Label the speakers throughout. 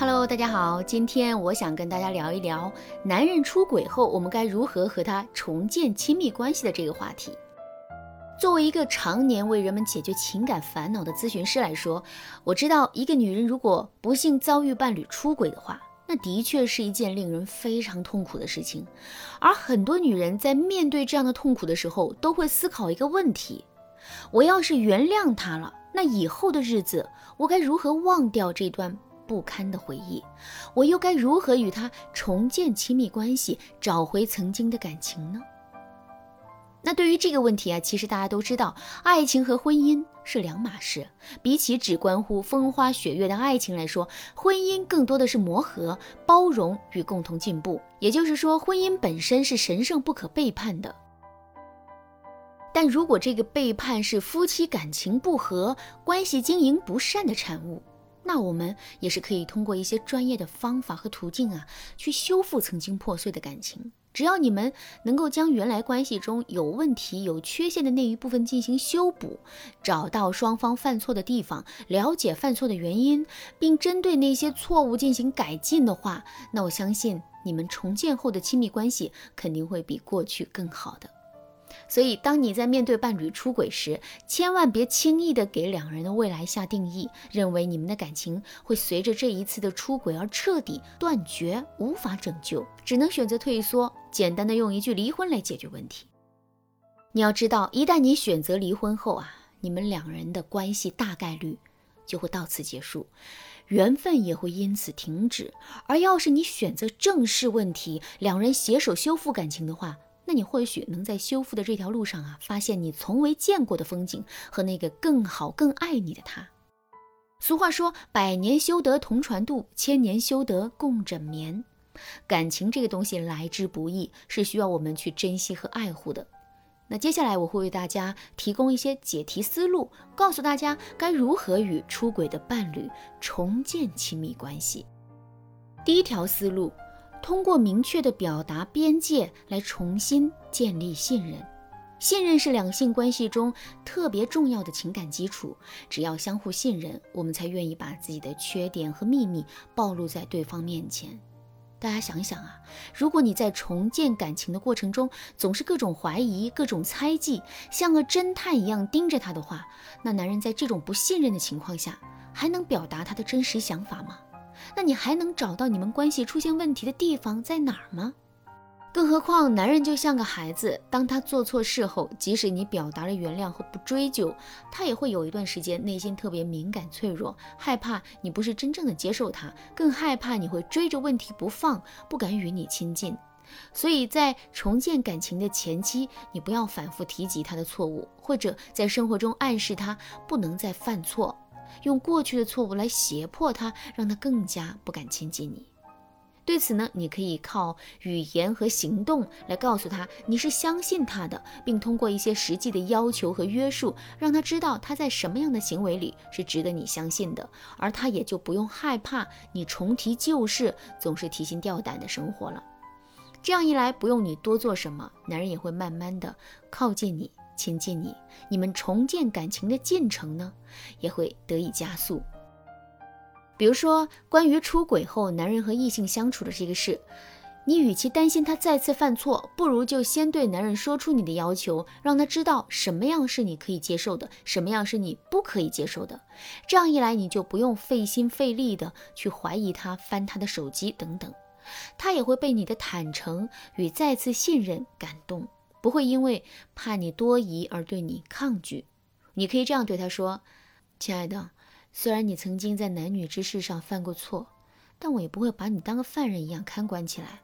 Speaker 1: Hello，大家好，今天我想跟大家聊一聊男人出轨后，我们该如何和他重建亲密关系的这个话题。作为一个常年为人们解决情感烦恼的咨询师来说，我知道一个女人如果不幸遭遇伴侣出轨的话，那的确是一件令人非常痛苦的事情。而很多女人在面对这样的痛苦的时候，都会思考一个问题：我要是原谅他了，那以后的日子我该如何忘掉这段不堪的回忆？我又该如何与他重建亲密关系，找回曾经的感情呢？那对于这个问题啊，其实大家都知道，爱情和婚姻是两码事。比起只关乎风花雪月的爱情来说，婚姻更多的是磨合、包容与共同进步。也就是说，婚姻本身是神圣不可背叛的。但如果这个背叛是夫妻感情不和、关系经营不善的产物，那我们也是可以通过一些专业的方法和途径啊，去修复曾经破碎的感情。只要你们能够将原来关系中有问题、有缺陷的那一部分进行修补，找到双方犯错的地方，了解犯错的原因，并针对那些错误进行改进的话，那我相信你们重建后的亲密关系肯定会比过去更好的。所以，当你在面对伴侣出轨时，千万别轻易的给两人的未来下定义，认为你们的感情会随着这一次的出轨而彻底断绝，无法拯救，只能选择退缩，简单的用一句离婚来解决问题。你要知道，一旦你选择离婚后啊，你们两人的关系大概率就会到此结束，缘分也会因此停止。而要是你选择正视问题，两人携手修复感情的话，那你或许能在修复的这条路上啊，发现你从未见过的风景和那个更好、更爱你的他。俗话说：“百年修得同船渡，千年修得共枕眠。”感情这个东西来之不易，是需要我们去珍惜和爱护的。那接下来我会为大家提供一些解题思路，告诉大家该如何与出轨的伴侣重建亲密关系。第一条思路。通过明确的表达边界来重新建立信任，信任是两性关系中特别重要的情感基础。只要相互信任，我们才愿意把自己的缺点和秘密暴露在对方面前。大家想想啊，如果你在重建感情的过程中总是各种怀疑、各种猜忌，像个侦探一样盯着他的话，那男人在这种不信任的情况下，还能表达他的真实想法吗？那你还能找到你们关系出现问题的地方在哪儿吗？更何况男人就像个孩子，当他做错事后，即使你表达了原谅和不追究，他也会有一段时间内心特别敏感脆弱，害怕你不是真正的接受他，更害怕你会追着问题不放，不敢与你亲近。所以在重建感情的前期，你不要反复提及他的错误，或者在生活中暗示他不能再犯错。用过去的错误来胁迫他，让他更加不敢亲近你。对此呢，你可以靠语言和行动来告诉他你是相信他的，并通过一些实际的要求和约束，让他知道他在什么样的行为里是值得你相信的，而他也就不用害怕你重提旧事，总是提心吊胆的生活了。这样一来，不用你多做什么，男人也会慢慢的靠近你。亲近你，你们重建感情的进程呢，也会得以加速。比如说，关于出轨后男人和异性相处的这个事，你与其担心他再次犯错，不如就先对男人说出你的要求，让他知道什么样是你可以接受的，什么样是你不可以接受的。这样一来，你就不用费心费力的去怀疑他、翻他的手机等等，他也会被你的坦诚与再次信任感动。不会因为怕你多疑而对你抗拒，你可以这样对他说：“亲爱的，虽然你曾经在男女之事上犯过错，但我也不会把你当个犯人一样看管起来。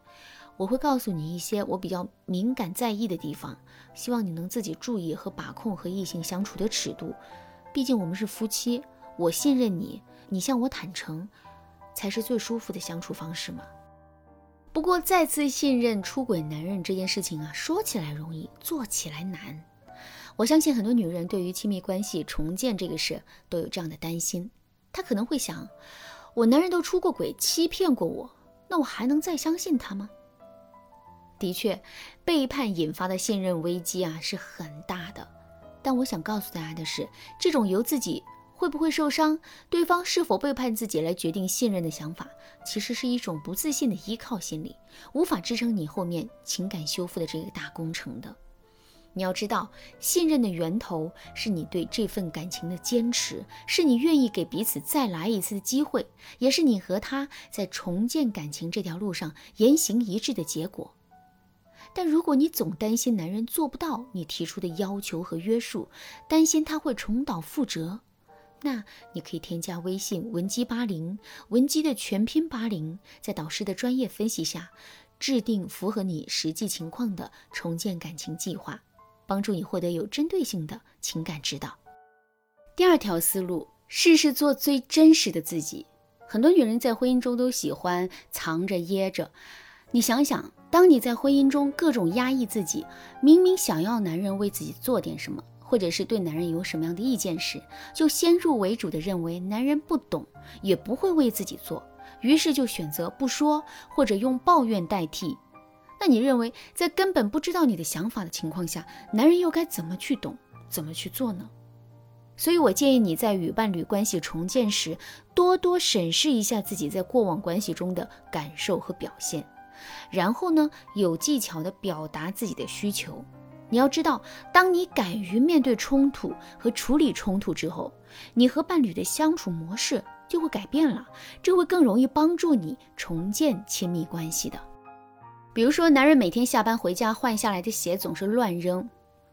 Speaker 1: 我会告诉你一些我比较敏感在意的地方，希望你能自己注意和把控和异性相处的尺度。毕竟我们是夫妻，我信任你，你向我坦诚，才是最舒服的相处方式嘛。”不过，再次信任出轨男人这件事情啊，说起来容易，做起来难。我相信很多女人对于亲密关系重建这个事都有这样的担心。她可能会想：我男人都出过轨，欺骗过我，那我还能再相信他吗？的确，背叛引发的信任危机啊是很大的。但我想告诉大家的是，这种由自己会不会受伤，对方是否背叛自己来决定信任的想法，其实是一种不自信的依靠心理，无法支撑你后面情感修复的这个大工程的。你要知道，信任的源头是你对这份感情的坚持，是你愿意给彼此再来一次的机会，也是你和他在重建感情这条路上言行一致的结果。但如果你总担心男人做不到你提出的要求和约束，担心他会重蹈覆辙，那你可以添加微信文姬八零，文姬的全拼八零，在导师的专业分析下，制定符合你实际情况的重建感情计划。帮助你获得有针对性的情感指导。第二条思路，试试做最真实的自己。很多女人在婚姻中都喜欢藏着掖着。你想想，当你在婚姻中各种压抑自己，明明想要男人为自己做点什么，或者是对男人有什么样的意见时，就先入为主的认为男人不懂，也不会为自己做，于是就选择不说，或者用抱怨代替。那你认为，在根本不知道你的想法的情况下，男人又该怎么去懂，怎么去做呢？所以我建议你在与伴侣关系重建时，多多审视一下自己在过往关系中的感受和表现，然后呢，有技巧地表达自己的需求。你要知道，当你敢于面对冲突和处理冲突之后，你和伴侣的相处模式就会改变了，这会更容易帮助你重建亲密关系的。比如说，男人每天下班回家换下来的鞋总是乱扔，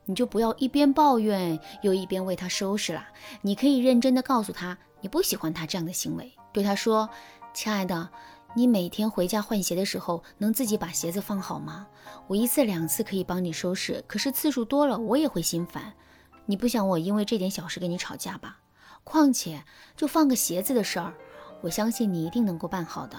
Speaker 1: 你就不要一边抱怨又一边为他收拾了。你可以认真的告诉他，你不喜欢他这样的行为，对他说：“亲爱的，你每天回家换鞋的时候，能自己把鞋子放好吗？我一次两次可以帮你收拾，可是次数多了，我也会心烦。你不想我因为这点小事跟你吵架吧？况且，就放个鞋子的事儿，我相信你一定能够办好的。”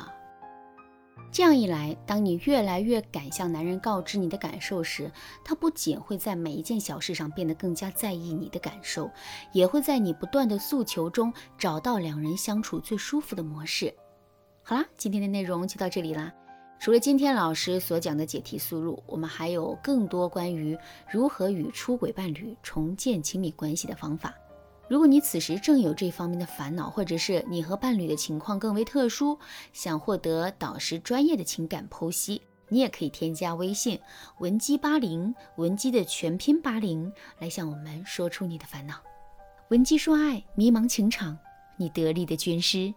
Speaker 1: 这样一来，当你越来越敢向男人告知你的感受时，他不仅会在每一件小事上变得更加在意你的感受，也会在你不断的诉求中找到两人相处最舒服的模式。好啦，今天的内容就到这里啦。除了今天老师所讲的解题思路，我们还有更多关于如何与出轨伴侣重建亲密关系的方法。如果你此时正有这方面的烦恼，或者是你和伴侣的情况更为特殊，想获得导师专业的情感剖析，你也可以添加微信文姬八零，文姬的全拼八零，来向我们说出你的烦恼。文姬说爱，迷茫情场，你得力的军师。